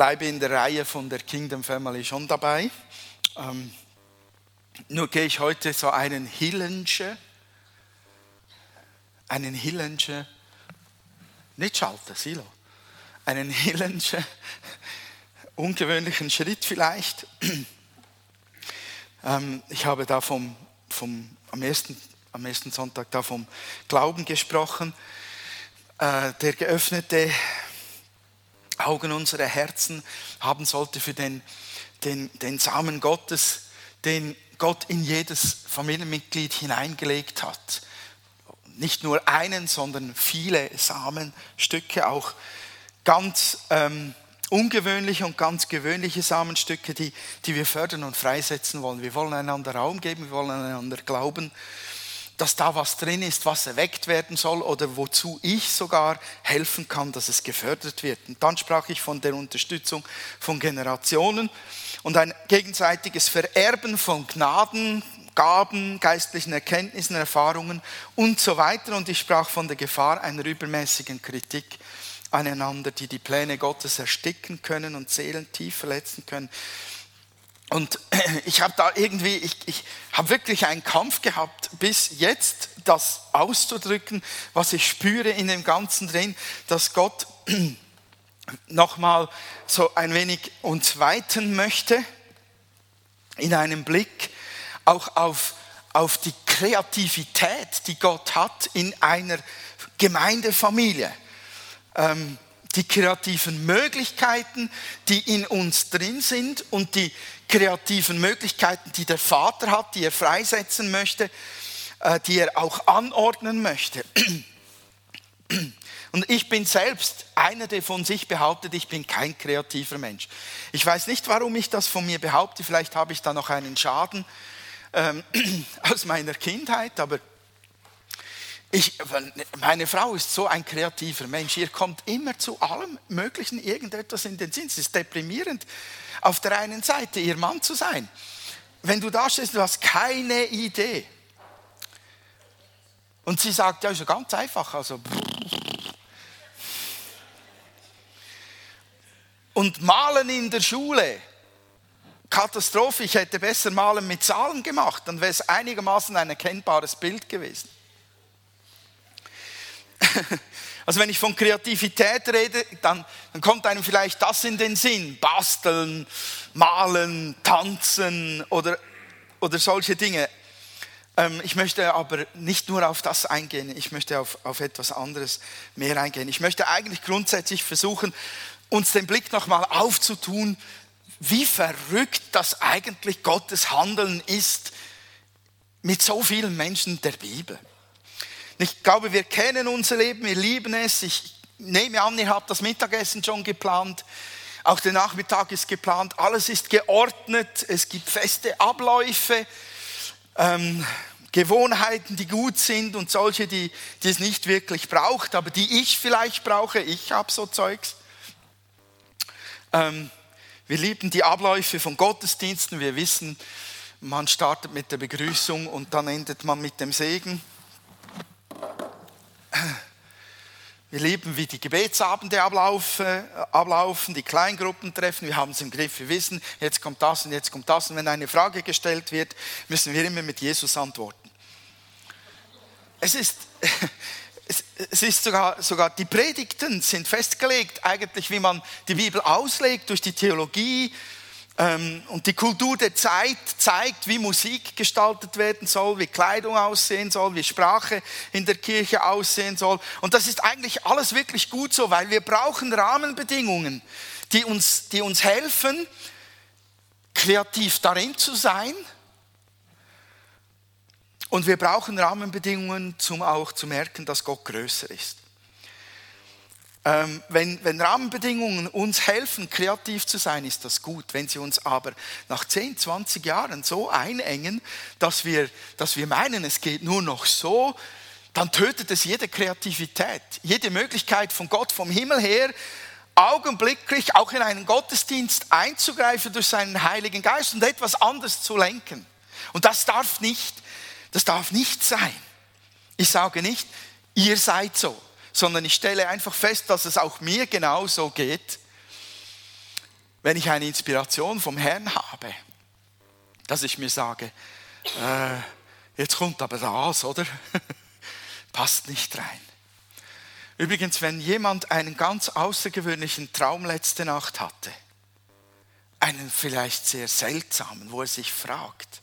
bleibe in der Reihe von der Kingdom Family schon dabei. Ähm, nur gehe ich heute so einen Hillensche, einen Hillensche, nicht Schalter, Silo, einen Hillensche, ungewöhnlichen Schritt vielleicht. Ähm, ich habe da vom, vom, am, ersten, am ersten Sonntag da vom Glauben gesprochen, äh, der geöffnete Augen unserer Herzen haben sollte für den, den, den Samen Gottes, den Gott in jedes Familienmitglied hineingelegt hat. Nicht nur einen, sondern viele Samenstücke, auch ganz ähm, ungewöhnliche und ganz gewöhnliche Samenstücke, die, die wir fördern und freisetzen wollen. Wir wollen einander Raum geben, wir wollen einander glauben dass da was drin ist, was erweckt werden soll oder wozu ich sogar helfen kann, dass es gefördert wird. Und dann sprach ich von der Unterstützung von Generationen und ein gegenseitiges Vererben von Gnaden, Gaben, geistlichen Erkenntnissen, Erfahrungen und so weiter. Und ich sprach von der Gefahr einer übermäßigen Kritik aneinander, die die Pläne Gottes ersticken können und Seelen tief verletzen können. Und ich habe da irgendwie, ich, ich habe wirklich einen Kampf gehabt, bis jetzt das auszudrücken, was ich spüre in dem Ganzen drin, dass Gott nochmal so ein wenig uns weiten möchte in einem Blick auch auf, auf die Kreativität, die Gott hat in einer Gemeindefamilie. Ähm, die kreativen Möglichkeiten, die in uns drin sind und die kreativen Möglichkeiten, die der Vater hat, die er freisetzen möchte, äh, die er auch anordnen möchte. Und ich bin selbst einer, der von sich behauptet, ich bin kein kreativer Mensch. Ich weiß nicht, warum ich das von mir behaupte. Vielleicht habe ich da noch einen Schaden ähm, aus meiner Kindheit, aber ich, meine Frau ist so ein kreativer Mensch. Ihr kommt immer zu allem Möglichen irgendetwas in den Sinn. Es ist deprimierend, auf der einen Seite ihr Mann zu sein. Wenn du da stehst, du hast keine Idee. Und sie sagt, ja, ist ja ganz einfach. Also, und malen in der Schule. Katastrophe, ich hätte besser malen mit Zahlen gemacht, dann wäre es einigermaßen ein erkennbares Bild gewesen. Also wenn ich von Kreativität rede, dann, dann kommt einem vielleicht das in den Sinn. Basteln, malen, tanzen oder, oder solche Dinge. Ähm, ich möchte aber nicht nur auf das eingehen, ich möchte auf, auf etwas anderes mehr eingehen. Ich möchte eigentlich grundsätzlich versuchen, uns den Blick nochmal aufzutun, wie verrückt das eigentlich Gottes Handeln ist mit so vielen Menschen der Bibel. Ich glaube, wir kennen unser Leben, wir lieben es. Ich nehme an, ihr habt das Mittagessen schon geplant. Auch der Nachmittag ist geplant. Alles ist geordnet. Es gibt feste Abläufe, ähm, Gewohnheiten, die gut sind und solche, die, die es nicht wirklich braucht, aber die ich vielleicht brauche. Ich habe so Zeugs. Ähm, wir lieben die Abläufe von Gottesdiensten. Wir wissen, man startet mit der Begrüßung und dann endet man mit dem Segen. Wir lieben, wie die Gebetsabende ablaufen, die Kleingruppentreffen, wir haben es im Griff, wir wissen, jetzt kommt das und jetzt kommt das. Und wenn eine Frage gestellt wird, müssen wir immer mit Jesus antworten. Es ist, es ist sogar, sogar, die Predigten sind festgelegt, eigentlich, wie man die Bibel auslegt, durch die Theologie, und die Kultur der Zeit zeigt, wie Musik gestaltet werden soll, wie Kleidung aussehen soll, wie Sprache in der Kirche aussehen soll. Und das ist eigentlich alles wirklich gut so, weil wir brauchen Rahmenbedingungen, die uns, die uns helfen, kreativ darin zu sein. Und wir brauchen Rahmenbedingungen, um auch zu merken, dass Gott größer ist. Ähm, wenn, wenn Rahmenbedingungen uns helfen, kreativ zu sein, ist das gut. Wenn sie uns aber nach 10, 20 Jahren so einengen, dass wir, dass wir meinen, es geht nur noch so, dann tötet es jede Kreativität, jede Möglichkeit von Gott vom Himmel her, augenblicklich auch in einen Gottesdienst einzugreifen durch seinen Heiligen Geist und etwas anderes zu lenken. Und das darf nicht, das darf nicht sein. Ich sage nicht, ihr seid so sondern ich stelle einfach fest, dass es auch mir genauso geht. wenn ich eine Inspiration vom Herrn habe, dass ich mir sage, äh, jetzt kommt aber das, oder? Passt nicht rein. Übrigens, wenn jemand einen ganz außergewöhnlichen Traum letzte Nacht hatte, einen vielleicht sehr seltsamen, wo er sich fragt,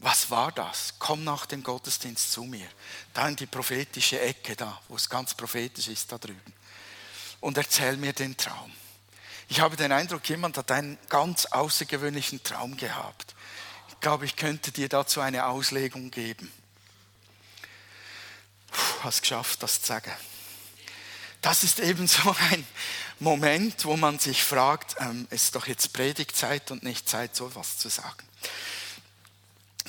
was war das? Komm nach dem Gottesdienst zu mir. Da in die prophetische Ecke da, wo es ganz prophetisch ist, da drüben. Und erzähl mir den Traum. Ich habe den Eindruck, jemand hat einen ganz außergewöhnlichen Traum gehabt. Ich glaube, ich könnte dir dazu eine Auslegung geben. Puh, hast geschafft, das zu sagen. Das ist eben so ein Moment, wo man sich fragt, ähm, ist doch jetzt Predigtzeit und nicht Zeit, so etwas zu sagen.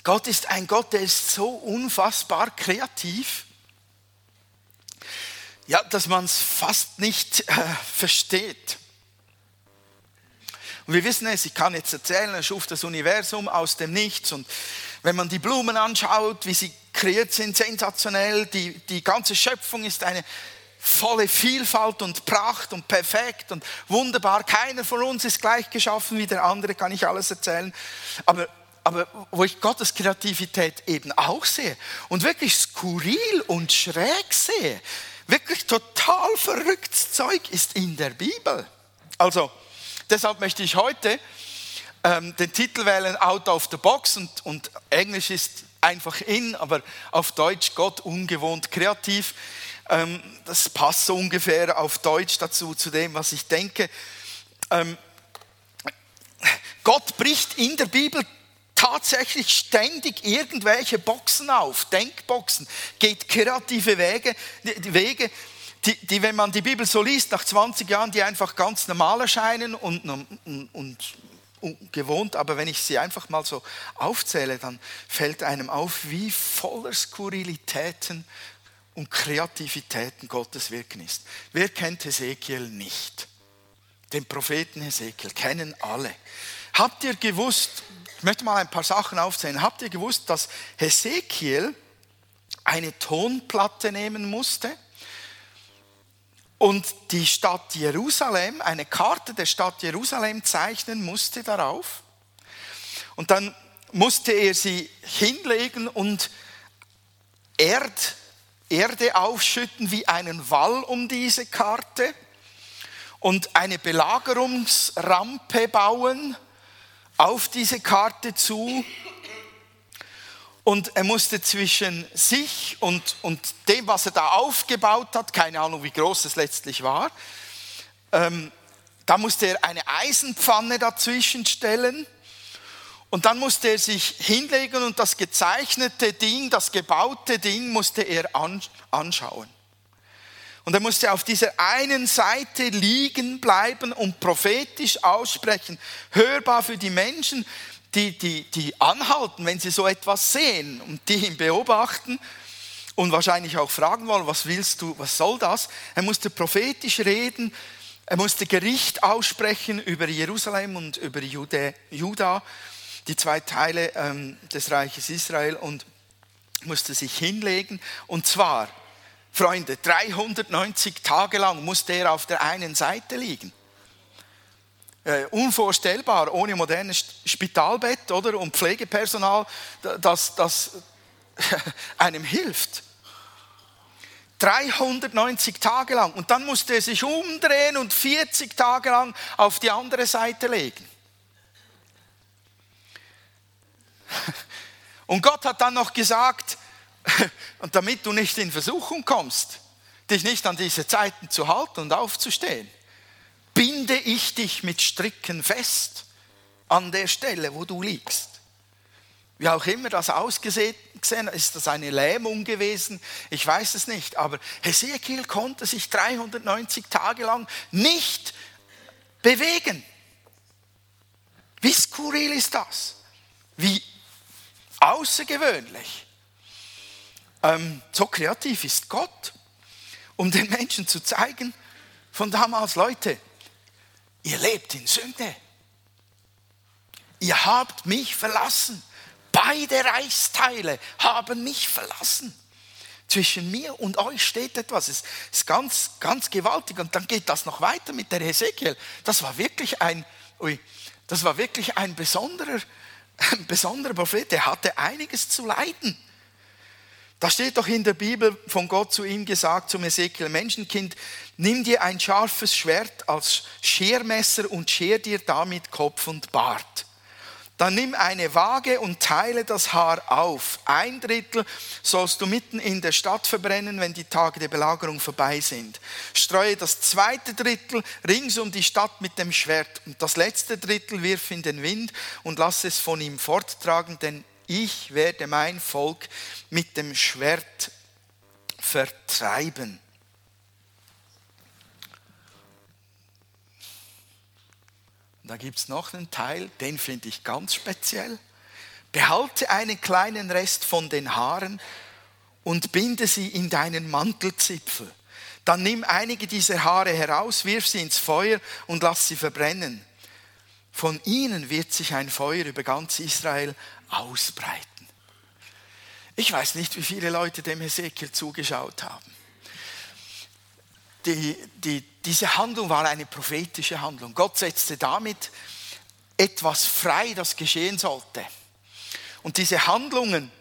Gott ist ein Gott, der ist so unfassbar kreativ, ja, dass man es fast nicht äh, versteht. Und wir wissen es, ich kann jetzt erzählen, er schuf das Universum aus dem Nichts. Und wenn man die Blumen anschaut, wie sie kreiert sind, sensationell, die, die ganze Schöpfung ist eine volle Vielfalt und Pracht und perfekt und wunderbar. Keiner von uns ist gleich geschaffen wie der andere, kann ich alles erzählen. Aber aber wo ich Gottes Kreativität eben auch sehe und wirklich skurril und schräg sehe, wirklich total verrücktes Zeug ist in der Bibel. Also deshalb möchte ich heute ähm, den Titel wählen Out of the Box und, und Englisch ist einfach in, aber auf Deutsch Gott ungewohnt kreativ. Ähm, das passt so ungefähr auf Deutsch dazu, zu dem, was ich denke. Ähm, Gott bricht in der Bibel tatsächlich ständig irgendwelche Boxen auf, Denkboxen, geht kreative Wege, die Wege, die, die, wenn man die Bibel so liest, nach 20 Jahren, die einfach ganz normal erscheinen und, und, und, und gewohnt, aber wenn ich sie einfach mal so aufzähle, dann fällt einem auf, wie voller Skurrilitäten und Kreativitäten Gottes Wirken ist. Wer kennt Hesekiel nicht? Den Propheten Hesekiel kennen alle. Habt ihr gewusst, ich möchte mal ein paar Sachen aufzählen. Habt ihr gewusst, dass Hesekiel eine Tonplatte nehmen musste und die Stadt Jerusalem, eine Karte der Stadt Jerusalem zeichnen musste darauf? Und dann musste er sie hinlegen und Erd, Erde aufschütten wie einen Wall um diese Karte und eine Belagerungsrampe bauen auf diese Karte zu und er musste zwischen sich und, und dem, was er da aufgebaut hat, keine Ahnung, wie groß es letztlich war, ähm, da musste er eine Eisenpfanne dazwischen stellen und dann musste er sich hinlegen und das gezeichnete Ding, das gebaute Ding musste er anschauen. Und er musste auf dieser einen Seite liegen bleiben und prophetisch aussprechen, hörbar für die Menschen, die, die, die anhalten, wenn sie so etwas sehen und die ihn beobachten und wahrscheinlich auch fragen wollen, was willst du, was soll das? Er musste prophetisch reden, er musste Gericht aussprechen über Jerusalem und über Juda, die zwei Teile ähm, des Reiches Israel und musste sich hinlegen und zwar Freunde, 390 Tage lang musste er auf der einen Seite liegen. Äh, unvorstellbar, ohne modernes Spitalbett oder, und Pflegepersonal, das, das einem hilft. 390 Tage lang. Und dann musste er sich umdrehen und 40 Tage lang auf die andere Seite legen. Und Gott hat dann noch gesagt, Und damit du nicht in Versuchung kommst, dich nicht an diese Zeiten zu halten und aufzustehen, binde ich dich mit Stricken fest an der Stelle, wo du liegst. Wie auch immer das ausgesehen hat, ist das eine Lähmung gewesen? Ich weiß es nicht. Aber Hesekiel konnte sich 390 Tage lang nicht bewegen. Wie skurril ist das? Wie außergewöhnlich. Ähm, so kreativ ist Gott, um den Menschen zu zeigen, von damals, Leute, ihr lebt in Sünde. Ihr habt mich verlassen. Beide Reichsteile haben mich verlassen. Zwischen mir und euch steht etwas. Es ist ganz, ganz gewaltig. Und dann geht das noch weiter mit der Hesekiel. Das war wirklich ein, ui, das war wirklich ein besonderer, ein besonderer Prophet. Der hatte einiges zu leiden. Da steht doch in der Bibel von Gott zu ihm gesagt, zum Ezekiel, Menschenkind, nimm dir ein scharfes Schwert als Schermesser und scher dir damit Kopf und Bart. Dann nimm eine Waage und teile das Haar auf. Ein Drittel sollst du mitten in der Stadt verbrennen, wenn die Tage der Belagerung vorbei sind. Streue das zweite Drittel rings um die Stadt mit dem Schwert und das letzte Drittel wirf in den Wind und lass es von ihm forttragen, denn ich werde mein Volk mit dem Schwert vertreiben. Da gibt es noch einen Teil, den finde ich ganz speziell. Behalte einen kleinen Rest von den Haaren und binde sie in deinen Mantelzipfel. Dann nimm einige dieser Haare heraus, wirf sie ins Feuer und lass sie verbrennen. Von ihnen wird sich ein Feuer über ganz Israel ausbreiten. Ich weiß nicht, wie viele Leute dem Hesekiel zugeschaut haben. Die, die, diese Handlung war eine prophetische Handlung. Gott setzte damit etwas frei, das geschehen sollte. Und diese Handlungen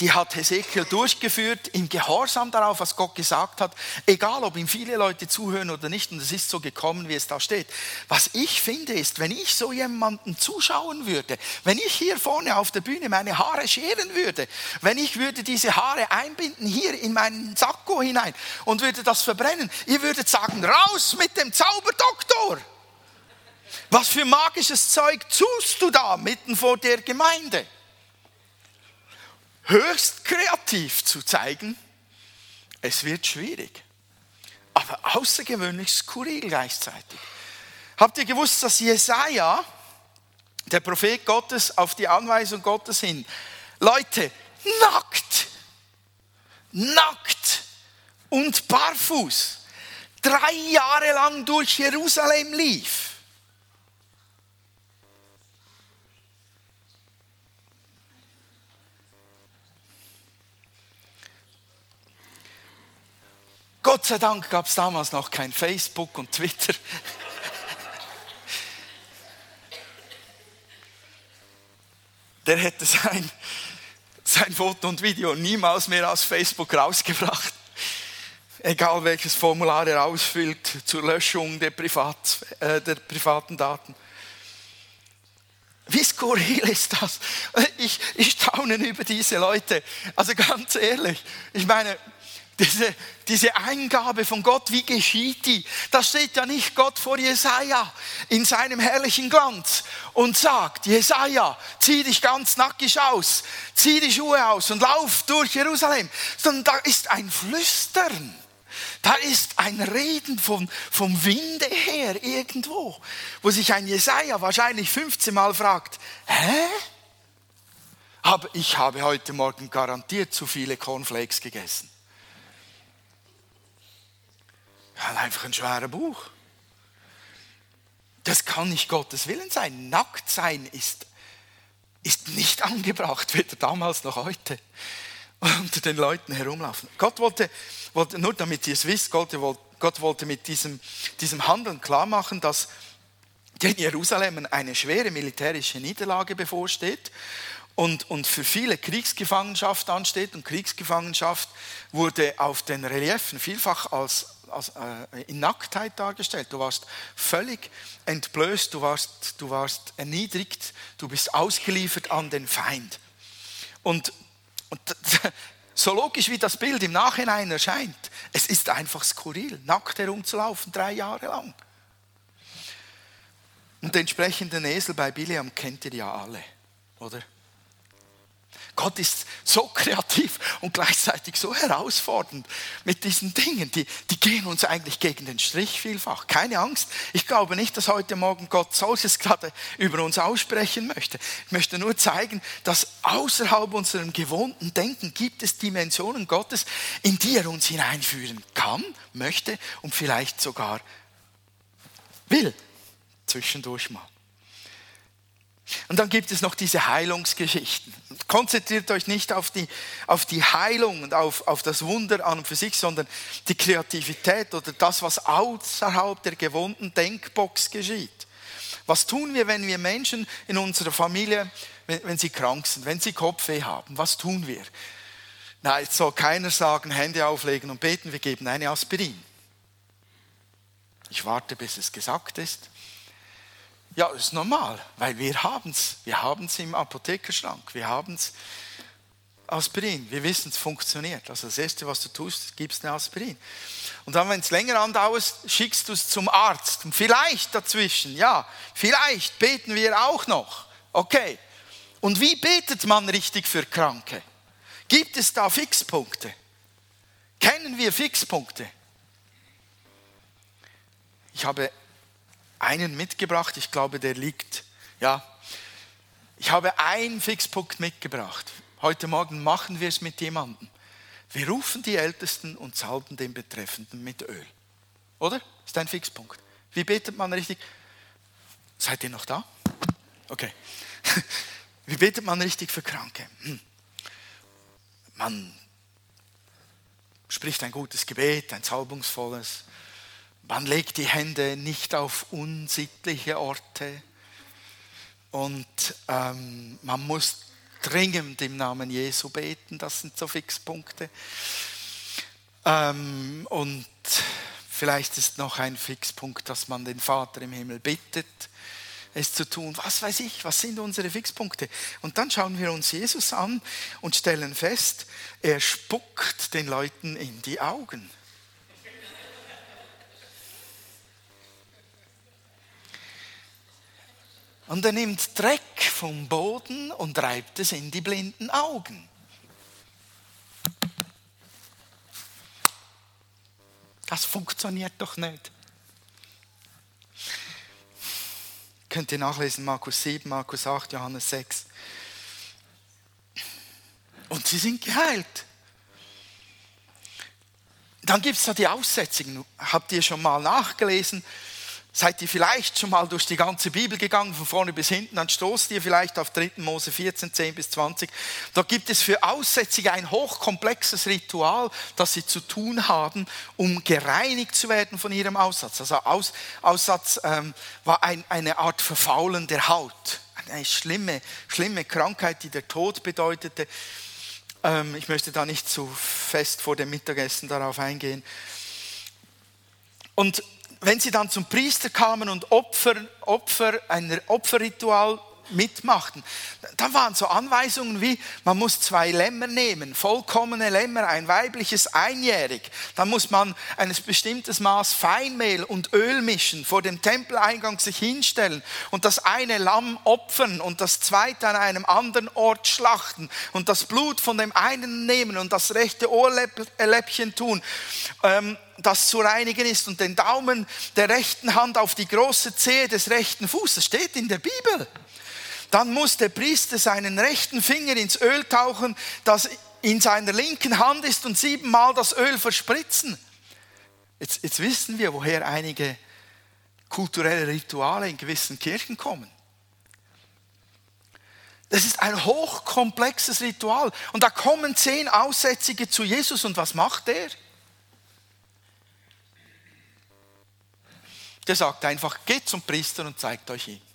die hat Hesekiel durchgeführt im Gehorsam darauf, was Gott gesagt hat, egal ob ihm viele Leute zuhören oder nicht, und es ist so gekommen, wie es da steht. Was ich finde ist, wenn ich so jemanden zuschauen würde, wenn ich hier vorne auf der Bühne meine Haare scheren würde, wenn ich würde diese Haare einbinden hier in meinen Sakko hinein und würde das verbrennen, ihr würdet sagen, raus mit dem Zauberdoktor. Was für magisches Zeug tust du da mitten vor der Gemeinde? Höchst kreativ zu zeigen, es wird schwierig. Aber außergewöhnlich skurril gleichzeitig. Habt ihr gewusst, dass Jesaja, der Prophet Gottes, auf die Anweisung Gottes hin, Leute, nackt, nackt und barfuß drei Jahre lang durch Jerusalem lief? Gott sei Dank gab es damals noch kein Facebook und Twitter. Der hätte sein, sein Foto und Video niemals mehr aus Facebook rausgebracht. Egal welches Formular er ausfüllt zur Löschung der, Privat, äh, der privaten Daten. Wie skurril ist das? Ich, ich staune über diese Leute. Also ganz ehrlich, ich meine, diese, diese Eingabe von Gott, wie geschieht die? Da steht ja nicht Gott vor Jesaja in seinem herrlichen Glanz und sagt, Jesaja, zieh dich ganz nackig aus, zieh die Schuhe aus und lauf durch Jerusalem. Sondern da ist ein Flüstern. Da ist ein Reden von, vom Winde her irgendwo, wo sich ein Jesaja wahrscheinlich 15 Mal fragt, hä? Aber ich habe heute Morgen garantiert zu viele Cornflakes gegessen. Er hat einfach einen schweren Bauch. Das kann nicht Gottes Willen sein. Nackt sein ist, ist nicht angebracht, weder damals noch heute. Unter den Leuten herumlaufen. Gott wollte, wollte nur damit ihr es wisst, Gott, Gott wollte mit diesem, diesem Handeln klar machen, dass in Jerusalem eine schwere militärische Niederlage bevorsteht und, und für viele Kriegsgefangenschaft ansteht. Und Kriegsgefangenschaft wurde auf den Reliefen vielfach als als, äh, in Nacktheit dargestellt. Du warst völlig entblößt, du warst, du warst erniedrigt, du bist ausgeliefert an den Feind. Und, und so logisch wie das Bild im Nachhinein erscheint, es ist einfach skurril, nackt herumzulaufen, drei Jahre lang. Und den entsprechenden Esel bei Biliam kennt ihr ja alle, oder? Gott ist so kreativ und gleichzeitig so herausfordernd mit diesen Dingen. Die, die gehen uns eigentlich gegen den Strich vielfach. Keine Angst. Ich glaube nicht, dass heute Morgen Gott solches gerade über uns aussprechen möchte. Ich möchte nur zeigen, dass außerhalb unserem gewohnten Denken gibt es Dimensionen Gottes, in die er uns hineinführen kann, möchte und vielleicht sogar will. Zwischendurch mal. Und dann gibt es noch diese Heilungsgeschichten. Konzentriert euch nicht auf die, auf die Heilung und auf, auf das Wunder an und für sich, sondern die Kreativität oder das, was außerhalb der gewohnten Denkbox geschieht. Was tun wir, wenn wir Menschen in unserer Familie, wenn, wenn sie krank sind, wenn sie Kopfweh haben? Was tun wir? Na, jetzt soll keiner sagen, Hände auflegen und beten, wir geben eine Aspirin. Ich warte, bis es gesagt ist. Ja, ist normal, weil wir haben es. Wir haben es im Apothekerschrank. Wir haben es Aspirin. Wir wissen, es funktioniert. Also das Erste, was du tust, gibst eine Aspirin. Und dann, wenn es länger andauert, schickst du es zum Arzt. Und vielleicht dazwischen, ja, vielleicht beten wir auch noch. Okay. Und wie betet man richtig für Kranke? Gibt es da Fixpunkte? Kennen wir Fixpunkte? Ich habe einen mitgebracht. Ich glaube, der liegt, ja. Ich habe einen Fixpunkt mitgebracht. Heute Morgen machen wir es mit jemandem. Wir rufen die Ältesten und salben den Betreffenden mit Öl. Oder? Ist ein Fixpunkt. Wie betet man richtig? Seid ihr noch da? Okay. Wie betet man richtig für Kranke? Hm. Man spricht ein gutes Gebet, ein salbungsvolles. Man legt die Hände nicht auf unsittliche Orte und ähm, man muss dringend im Namen Jesu beten. Das sind so Fixpunkte. Ähm, und vielleicht ist noch ein Fixpunkt, dass man den Vater im Himmel bittet, es zu tun. Was weiß ich, was sind unsere Fixpunkte? Und dann schauen wir uns Jesus an und stellen fest, er spuckt den Leuten in die Augen. Und er nimmt Dreck vom Boden und reibt es in die blinden Augen. Das funktioniert doch nicht. Könnt ihr nachlesen, Markus 7, Markus 8, Johannes 6. Und sie sind geheilt. Dann gibt es da die Aussetzungen. Habt ihr schon mal nachgelesen? Seid ihr vielleicht schon mal durch die ganze Bibel gegangen, von vorne bis hinten, dann stoßt ihr vielleicht auf 3. Mose 14, 10 bis 20. Da gibt es für Aussätzige ein hochkomplexes Ritual, das sie zu tun haben, um gereinigt zu werden von ihrem Aussatz. Also Aus, Aussatz ähm, war ein, eine Art Verfaulen der Haut. Eine schlimme, schlimme Krankheit, die der Tod bedeutete. Ähm, ich möchte da nicht zu fest vor dem Mittagessen darauf eingehen. Und wenn sie dann zum Priester kamen und Opfer, Opfer, ein Opferritual mitmachten, dann waren so Anweisungen wie, man muss zwei Lämmer nehmen, vollkommene Lämmer, ein weibliches einjährig. Dann muss man ein bestimmtes Maß Feinmehl und Öl mischen, vor dem Tempeleingang sich hinstellen und das eine Lamm opfern und das zweite an einem anderen Ort schlachten und das Blut von dem einen nehmen und das rechte Ohrläppchen tun. Ähm, das zu reinigen ist und den Daumen der rechten Hand auf die große Zehe des rechten Fußes. Das steht in der Bibel. Dann muss der Priester seinen rechten Finger ins Öl tauchen, das in seiner linken Hand ist und siebenmal das Öl verspritzen. Jetzt, jetzt wissen wir, woher einige kulturelle Rituale in gewissen Kirchen kommen. Das ist ein hochkomplexes Ritual. Und da kommen zehn Aussätzige zu Jesus und was macht er? Der sagt einfach, geht zum Priester und zeigt euch ihn.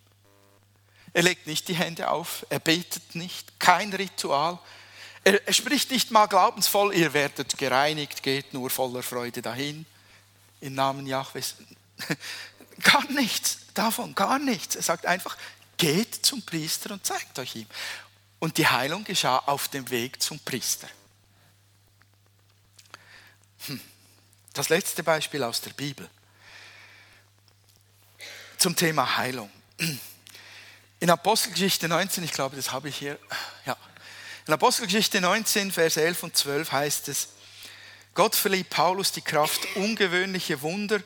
Er legt nicht die Hände auf, er betet nicht, kein Ritual. Er, er spricht nicht mal glaubensvoll, ihr werdet gereinigt, geht nur voller Freude dahin. Im Namen Jahwes. Gar nichts davon, gar nichts. Er sagt einfach, geht zum Priester und zeigt euch ihm. Und die Heilung geschah auf dem Weg zum Priester. Hm. Das letzte Beispiel aus der Bibel zum Thema Heilung. In Apostelgeschichte 19, ich glaube, das habe ich hier, ja. In Apostelgeschichte 19, Vers 11 und 12 heißt es, Gott verlieh Paulus die Kraft, ungewöhnliche Wunder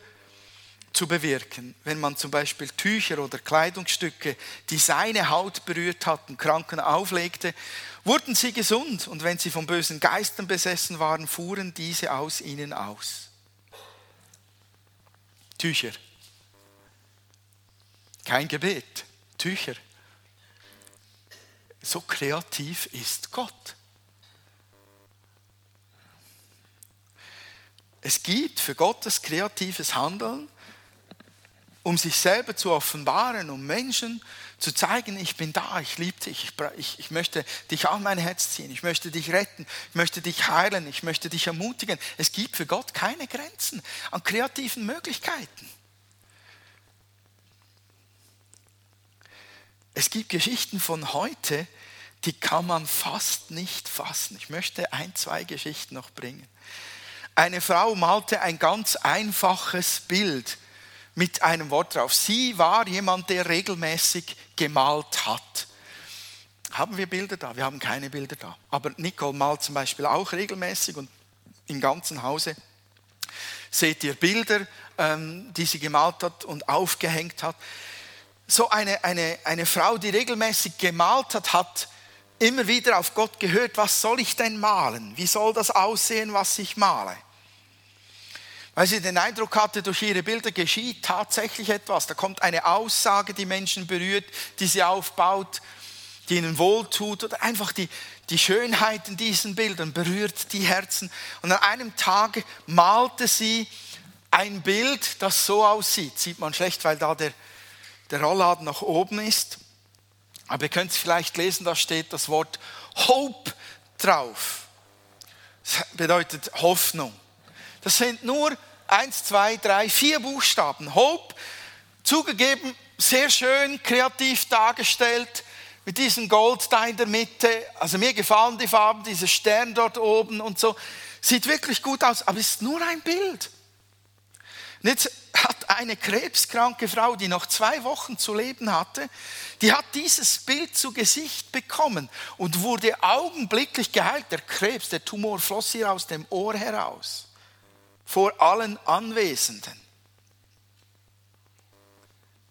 zu bewirken. Wenn man zum Beispiel Tücher oder Kleidungsstücke, die seine Haut berührt hatten, Kranken auflegte, wurden sie gesund und wenn sie von bösen Geistern besessen waren, fuhren diese aus ihnen aus. Tücher. Kein Gebet. Tücher. so kreativ ist Gott. Es gibt für Gottes kreatives Handeln, um sich selber zu offenbaren, um Menschen zu zeigen, ich bin da, ich liebe dich, ich, ich, möchte dich an mein Herz ziehen, ich möchte dich retten, ich möchte dich heilen, ich möchte dich ermutigen. Es gibt für Gott keine Grenzen an kreativen Möglichkeiten. Es gibt Geschichten von heute, die kann man fast nicht fassen. Ich möchte ein, zwei Geschichten noch bringen. Eine Frau malte ein ganz einfaches Bild mit einem Wort drauf. Sie war jemand, der regelmäßig gemalt hat. Haben wir Bilder da? Wir haben keine Bilder da. Aber Nicole malt zum Beispiel auch regelmäßig und im ganzen Hause seht ihr Bilder, ähm, die sie gemalt hat und aufgehängt hat. So eine, eine, eine Frau, die regelmäßig gemalt hat, hat immer wieder auf Gott gehört, was soll ich denn malen? Wie soll das aussehen, was ich male? Weil sie den Eindruck hatte, durch ihre Bilder geschieht tatsächlich etwas. Da kommt eine Aussage, die Menschen berührt, die sie aufbaut, die ihnen wohltut oder einfach die, die Schönheit in diesen Bildern berührt die Herzen. Und an einem Tag malte sie ein Bild, das so aussieht. Sieht man schlecht, weil da der, der Rollladen nach oben ist. Aber ihr könnt es vielleicht lesen, da steht das Wort Hope drauf. Das bedeutet Hoffnung. Das sind nur eins, zwei, drei, vier Buchstaben. Hope, zugegeben, sehr schön, kreativ dargestellt, mit diesem Gold da in der Mitte. Also mir gefallen die Farben, dieser Stern dort oben und so. Sieht wirklich gut aus, aber es ist nur ein Bild. Und jetzt hat eine krebskranke Frau, die noch zwei Wochen zu leben hatte, die hat dieses Bild zu Gesicht bekommen und wurde augenblicklich geheilt. Der Krebs, der Tumor floss ihr aus dem Ohr heraus vor allen Anwesenden.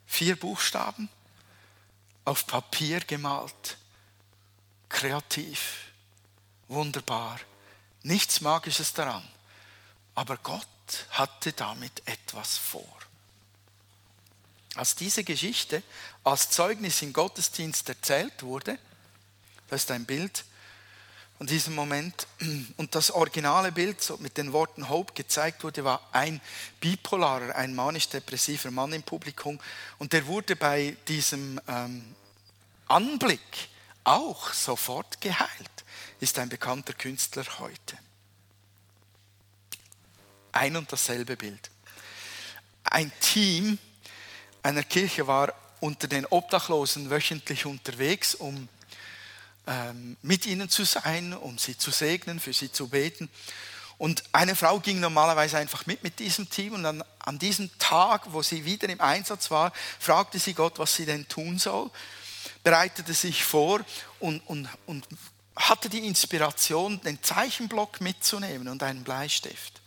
Vier Buchstaben auf Papier gemalt, kreativ, wunderbar, nichts Magisches daran, aber Gott hatte damit etwas vor. Als diese Geschichte als Zeugnis im Gottesdienst erzählt wurde, das ist ein Bild in diesem Moment. Und das originale Bild, so mit den Worten Hope gezeigt wurde, war ein bipolarer, ein manisch-depressiver Mann im Publikum. Und der wurde bei diesem ähm, Anblick auch sofort geheilt. Ist ein bekannter Künstler heute. Ein und dasselbe Bild. Ein Team einer Kirche war unter den Obdachlosen wöchentlich unterwegs, um ähm, mit ihnen zu sein, um sie zu segnen, für sie zu beten. Und eine Frau ging normalerweise einfach mit mit diesem Team und dann an diesem Tag, wo sie wieder im Einsatz war, fragte sie Gott, was sie denn tun soll, bereitete sich vor und, und, und hatte die Inspiration, den Zeichenblock mitzunehmen und einen Bleistift.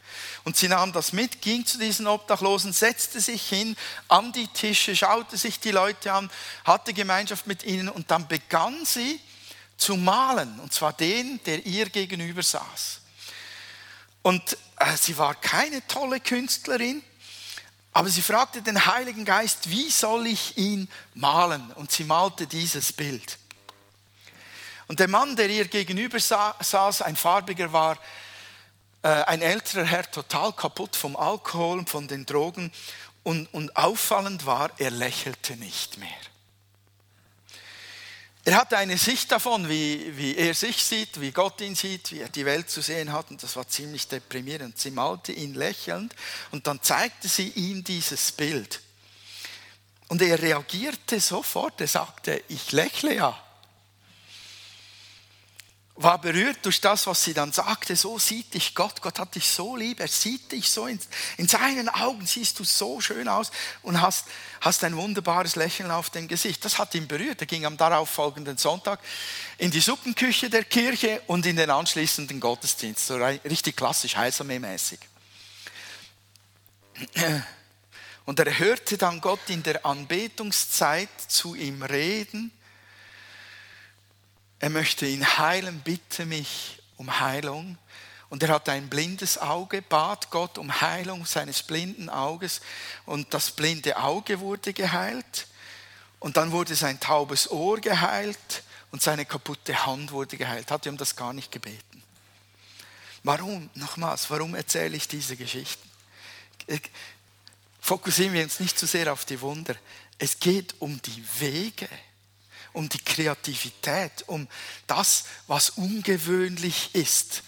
Und sie nahm das mit, ging zu diesen Obdachlosen, setzte sich hin an die Tische, schaute sich die Leute an, hatte Gemeinschaft mit ihnen und dann begann sie zu malen, und zwar den, der ihr gegenüber saß. Und äh, sie war keine tolle Künstlerin, aber sie fragte den Heiligen Geist, wie soll ich ihn malen? Und sie malte dieses Bild. Und der Mann, der ihr gegenüber saß, ein farbiger war, äh, ein älterer Herr, total kaputt vom Alkohol und von den Drogen. Und, und auffallend war, er lächelte nicht mehr. Er hatte eine Sicht davon, wie, wie er sich sieht, wie Gott ihn sieht, wie er die Welt zu sehen hat. Und das war ziemlich deprimierend. Sie malte ihn lächelnd und dann zeigte sie ihm dieses Bild. Und er reagierte sofort. Er sagte, ich lächle ja war berührt durch das, was sie dann sagte. So sieht dich Gott. Gott hat dich so lieb. Er sieht dich so. In, in seinen Augen siehst du so schön aus und hast, hast ein wunderbares Lächeln auf dem Gesicht. Das hat ihn berührt. Er ging am darauffolgenden Sonntag in die Suppenküche der Kirche und in den anschließenden Gottesdienst. So richtig klassisch, heilsarmee-mäßig. Und er hörte dann Gott in der Anbetungszeit zu ihm reden er möchte ihn heilen, bitte mich um Heilung. Und er hatte ein blindes Auge, bat Gott um Heilung seines blinden Auges. Und das blinde Auge wurde geheilt. Und dann wurde sein taubes Ohr geheilt und seine kaputte Hand wurde geheilt. Hatte um das gar nicht gebeten. Warum? Nochmals, warum erzähle ich diese Geschichten? Fokussieren wir uns nicht zu sehr auf die Wunder. Es geht um die Wege, um die Kreativität, um das, was ungewöhnlich ist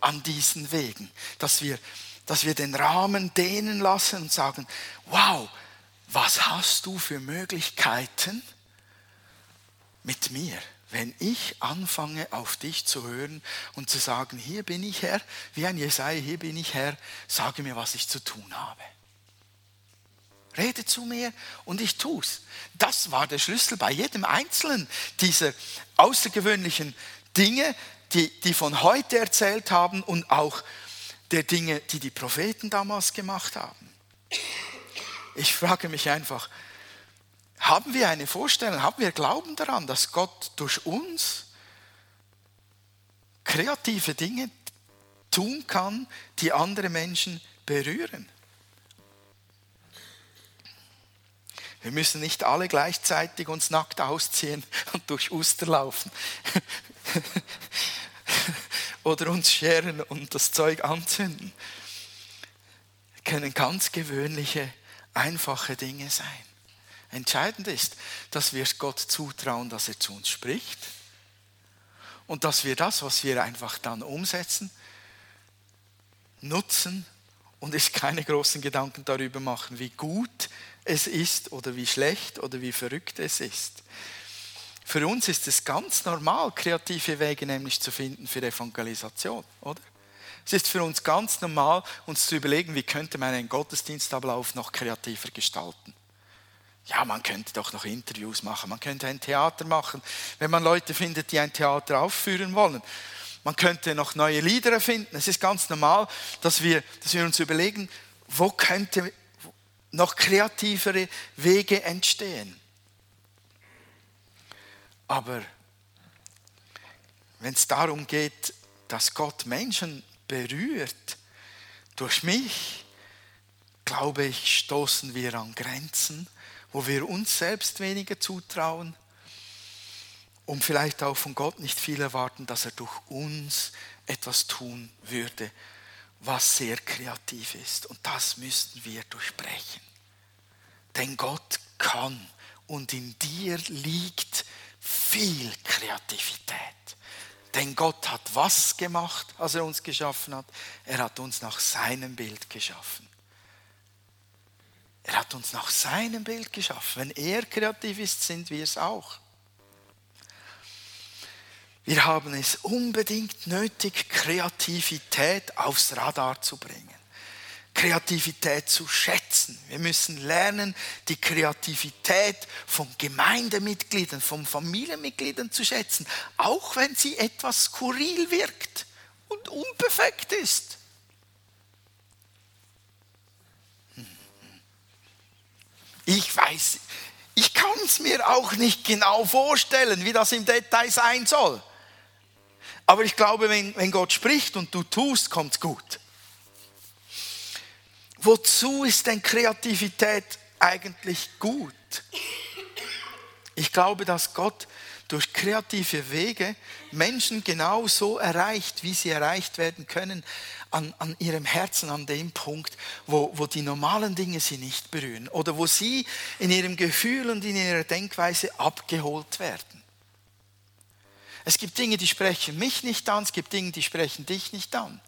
an diesen Wegen. Dass wir, dass wir den Rahmen dehnen lassen und sagen, wow, was hast du für Möglichkeiten mit mir? wenn ich anfange auf dich zu hören und zu sagen, hier bin ich Herr, wie ein Jesaja, hier bin ich Herr, sage mir, was ich zu tun habe. Rede zu mir und ich tue es. Das war der Schlüssel bei jedem einzelnen dieser außergewöhnlichen Dinge, die, die von heute erzählt haben und auch der Dinge, die die Propheten damals gemacht haben. Ich frage mich einfach, haben wir eine Vorstellung, haben wir Glauben daran, dass Gott durch uns kreative Dinge tun kann, die andere Menschen berühren? Wir müssen nicht alle gleichzeitig uns nackt ausziehen und durch Oster laufen. Oder uns scheren und das Zeug anzünden. Wir können ganz gewöhnliche, einfache Dinge sein. Entscheidend ist, dass wir Gott zutrauen, dass er zu uns spricht und dass wir das, was wir einfach dann umsetzen, nutzen und sich keine großen Gedanken darüber machen, wie gut es ist oder wie schlecht oder wie verrückt es ist. Für uns ist es ganz normal, kreative Wege nämlich zu finden für Evangelisation, oder? Es ist für uns ganz normal, uns zu überlegen, wie könnte man einen Gottesdienstablauf noch kreativer gestalten. Ja, man könnte doch noch Interviews machen, man könnte ein Theater machen, wenn man Leute findet, die ein Theater aufführen wollen. Man könnte noch neue Lieder erfinden. Es ist ganz normal, dass wir, dass wir uns überlegen, wo könnte noch kreativere Wege entstehen. Aber wenn es darum geht, dass Gott Menschen berührt, durch mich, glaube ich, stoßen wir an Grenzen, wo wir uns selbst weniger zutrauen und vielleicht auch von Gott nicht viel erwarten, dass er durch uns etwas tun würde, was sehr kreativ ist. Und das müssten wir durchbrechen. Denn Gott kann und in dir liegt viel Kreativität. Denn Gott hat was gemacht, als er uns geschaffen hat? Er hat uns nach seinem Bild geschaffen. Er hat uns nach seinem Bild geschaffen. Wenn er kreativ ist, sind wir es auch. Wir haben es unbedingt nötig, Kreativität aufs Radar zu bringen. Kreativität zu schätzen. Wir müssen lernen, die Kreativität von Gemeindemitgliedern, von Familienmitgliedern zu schätzen, auch wenn sie etwas skurril wirkt und unperfekt ist. Ich weiß, ich kann es mir auch nicht genau vorstellen, wie das im Detail sein soll. Aber ich glaube, wenn, wenn Gott spricht und du tust, kommt es gut. Wozu ist denn Kreativität eigentlich gut? Ich glaube, dass Gott durch kreative Wege Menschen genau so erreicht, wie sie erreicht werden können, an, an ihrem Herzen, an dem Punkt, wo, wo die normalen Dinge sie nicht berühren oder wo sie in ihrem Gefühl und in ihrer Denkweise abgeholt werden. Es gibt Dinge, die sprechen mich nicht an, es gibt Dinge, die sprechen dich nicht an.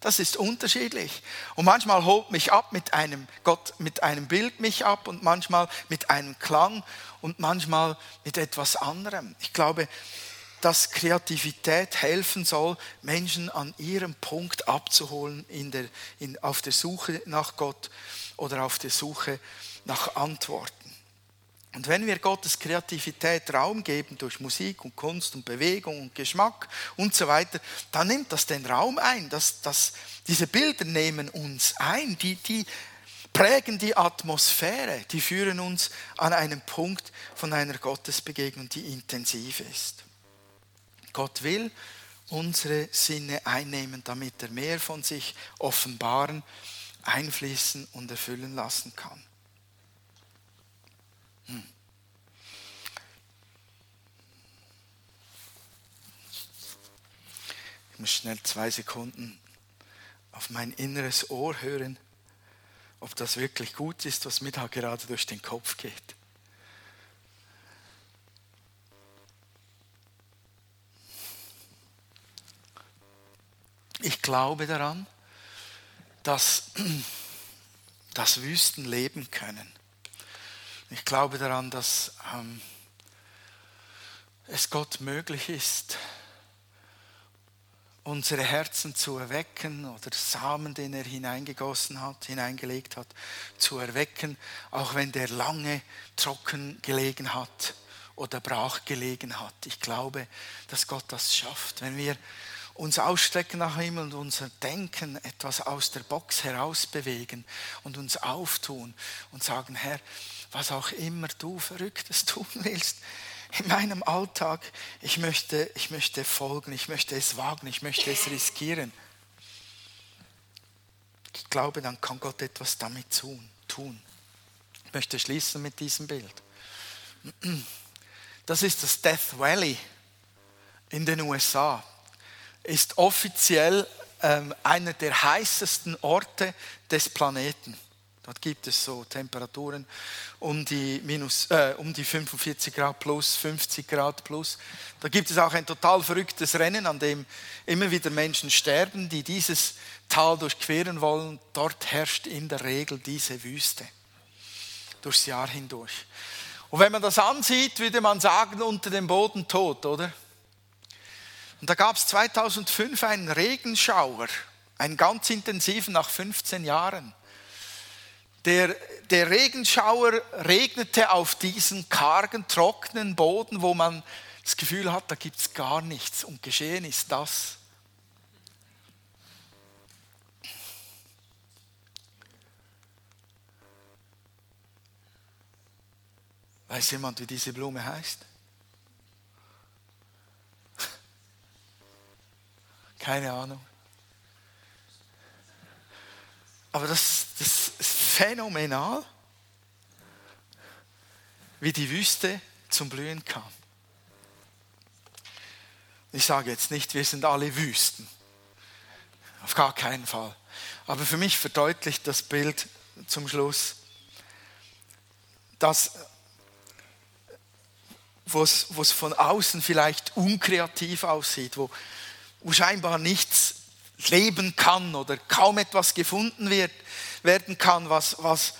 Das ist unterschiedlich. Und manchmal holt mich ab mit einem Gott, mit einem Bild mich ab und manchmal mit einem Klang und manchmal mit etwas anderem. Ich glaube, dass Kreativität helfen soll, Menschen an ihrem Punkt abzuholen in der, in, auf der Suche nach Gott oder auf der Suche nach Antworten. Und wenn wir Gottes Kreativität Raum geben durch Musik und Kunst und Bewegung und Geschmack und so weiter, dann nimmt das den Raum ein. Das, das, diese Bilder nehmen uns ein, die, die prägen die Atmosphäre, die führen uns an einen Punkt von einer Gottesbegegnung, die intensiv ist. Gott will unsere Sinne einnehmen, damit er mehr von sich offenbaren, einfließen und erfüllen lassen kann. Ich muss schnell zwei Sekunden auf mein inneres Ohr hören, ob das wirklich gut ist, was mir da gerade durch den Kopf geht. Ich glaube daran, dass das Wüsten leben können. Ich glaube daran, dass ähm, es Gott möglich ist, unsere Herzen zu erwecken oder Samen, den er hineingegossen hat, hineingelegt hat, zu erwecken, auch wenn der lange trocken gelegen hat oder brach gelegen hat. Ich glaube, dass Gott das schafft. Wenn wir uns ausstrecken nach ihm und unser Denken etwas aus der Box heraus bewegen und uns auftun und sagen, Herr, was auch immer du Verrücktes tun willst, in meinem Alltag, ich möchte, ich möchte folgen, ich möchte es wagen, ich möchte es riskieren. Ich glaube, dann kann Gott etwas damit tun. Ich möchte schließen mit diesem Bild. Das ist das Death Valley in den USA. Ist offiziell ähm, einer der heißesten Orte des Planeten. Dort gibt es so Temperaturen um die, minus, äh, um die 45 Grad plus, 50 Grad plus. Da gibt es auch ein total verrücktes Rennen, an dem immer wieder Menschen sterben, die dieses Tal durchqueren wollen. Dort herrscht in der Regel diese Wüste durchs Jahr hindurch. Und wenn man das ansieht, würde man sagen, unter dem Boden tot, oder? Und da gab es 2005 einen Regenschauer, einen ganz intensiven nach 15 Jahren. Der, der Regenschauer regnete auf diesen kargen, trockenen Boden, wo man das Gefühl hat, da gibt es gar nichts. Und geschehen ist das. Weiß jemand, wie diese Blume heißt? Keine Ahnung. Aber das, das ist phänomenal, wie die Wüste zum Blühen kam. Ich sage jetzt nicht, wir sind alle Wüsten. Auf gar keinen Fall. Aber für mich verdeutlicht das Bild zum Schluss, dass wo es von außen vielleicht unkreativ aussieht, wo, wo scheinbar nichts leben kann oder kaum etwas gefunden wird, werden kann, was, was,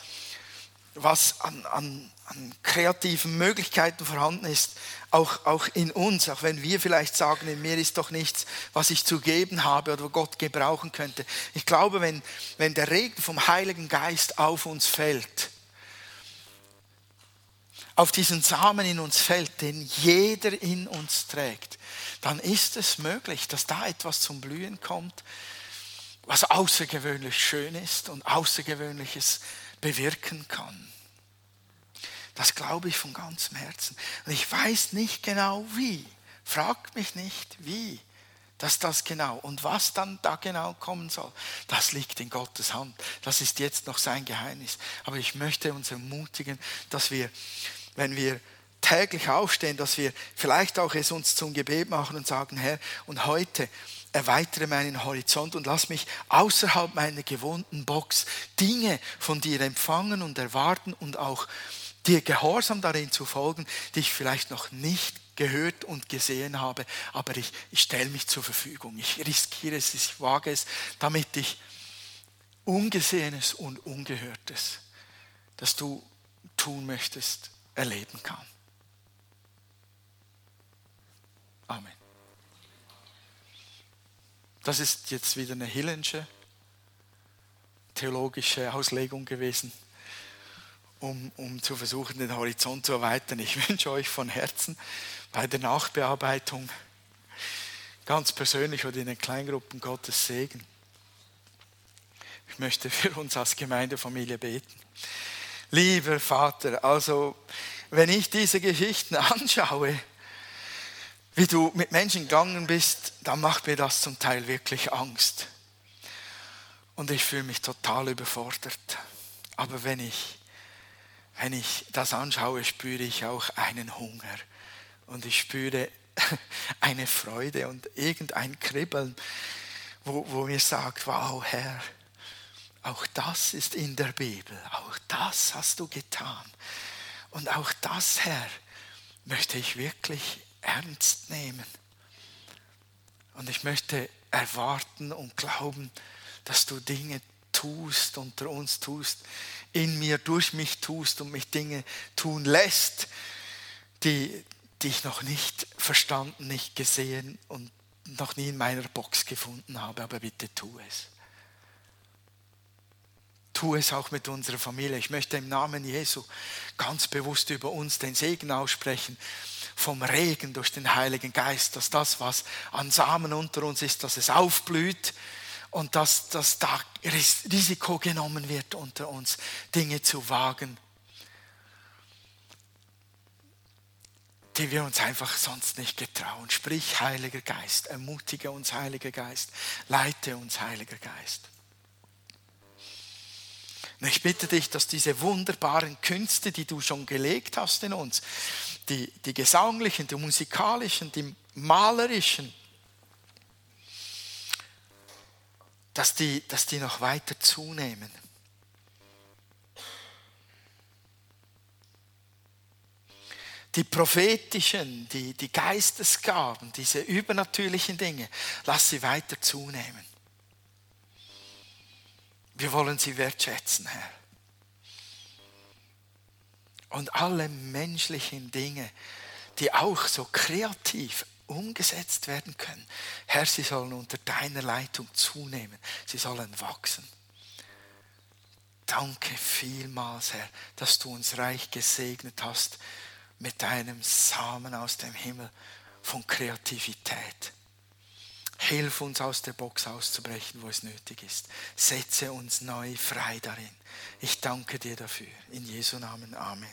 was an, an, an kreativen Möglichkeiten vorhanden ist, auch, auch in uns, auch wenn wir vielleicht sagen, in mir ist doch nichts, was ich zu geben habe oder Gott gebrauchen könnte. Ich glaube, wenn, wenn der Regen vom Heiligen Geist auf uns fällt, auf diesen Samen in uns fällt, den jeder in uns trägt, dann ist es möglich, dass da etwas zum Blühen kommt, was außergewöhnlich schön ist und Außergewöhnliches bewirken kann. Das glaube ich von ganzem Herzen. Und ich weiß nicht genau wie. Fragt mich nicht wie, dass das genau und was dann da genau kommen soll. Das liegt in Gottes Hand. Das ist jetzt noch sein Geheimnis. Aber ich möchte uns ermutigen, dass wir wenn wir täglich aufstehen, dass wir vielleicht auch es uns zum Gebet machen und sagen, Herr, und heute erweitere meinen Horizont und lass mich außerhalb meiner gewohnten Box Dinge von dir empfangen und erwarten und auch dir gehorsam darin zu folgen, die ich vielleicht noch nicht gehört und gesehen habe, aber ich, ich stelle mich zur Verfügung. Ich riskiere es, ich wage es, damit ich Ungesehenes und Ungehörtes, das du tun möchtest, erleben kann. Amen. Das ist jetzt wieder eine Hillensche theologische Auslegung gewesen, um, um zu versuchen, den Horizont zu erweitern. Ich wünsche euch von Herzen bei der Nachbearbeitung ganz persönlich oder in den Kleingruppen Gottes Segen. Ich möchte für uns als Gemeindefamilie beten. Lieber Vater, also wenn ich diese Geschichten anschaue, wie du mit Menschen gegangen bist, dann macht mir das zum Teil wirklich Angst. Und ich fühle mich total überfordert. Aber wenn ich, wenn ich das anschaue, spüre ich auch einen Hunger. Und ich spüre eine Freude und irgendein Kribbeln, wo, wo mir sagt, wow Herr, auch das ist in der Bibel, auch das hast du getan. Und auch das, Herr, möchte ich wirklich ernst nehmen. Und ich möchte erwarten und glauben, dass du Dinge tust, unter uns tust, in mir, durch mich tust und mich Dinge tun lässt, die, die ich noch nicht verstanden, nicht gesehen und noch nie in meiner Box gefunden habe. Aber bitte tu es. Tu es auch mit unserer Familie. Ich möchte im Namen Jesu ganz bewusst über uns den Segen aussprechen vom Regen durch den Heiligen Geist, dass das, was an Samen unter uns ist, dass es aufblüht und dass, dass da Risiko genommen wird unter uns, Dinge zu wagen, die wir uns einfach sonst nicht getrauen. Sprich, Heiliger Geist, ermutige uns, Heiliger Geist, leite uns, Heiliger Geist. Und ich bitte dich, dass diese wunderbaren Künste, die du schon gelegt hast in uns, die, die gesanglichen, die musikalischen, die malerischen, dass die, dass die noch weiter zunehmen. Die prophetischen, die, die Geistesgaben, diese übernatürlichen Dinge, lass sie weiter zunehmen. Wir wollen sie wertschätzen, Herr. Und alle menschlichen Dinge, die auch so kreativ umgesetzt werden können, Herr, sie sollen unter deiner Leitung zunehmen, sie sollen wachsen. Danke vielmals, Herr, dass du uns reich gesegnet hast mit deinem Samen aus dem Himmel von Kreativität. Hilf uns aus der Box auszubrechen, wo es nötig ist. Setze uns neu frei darin. Ich danke dir dafür. In Jesu Namen. Amen.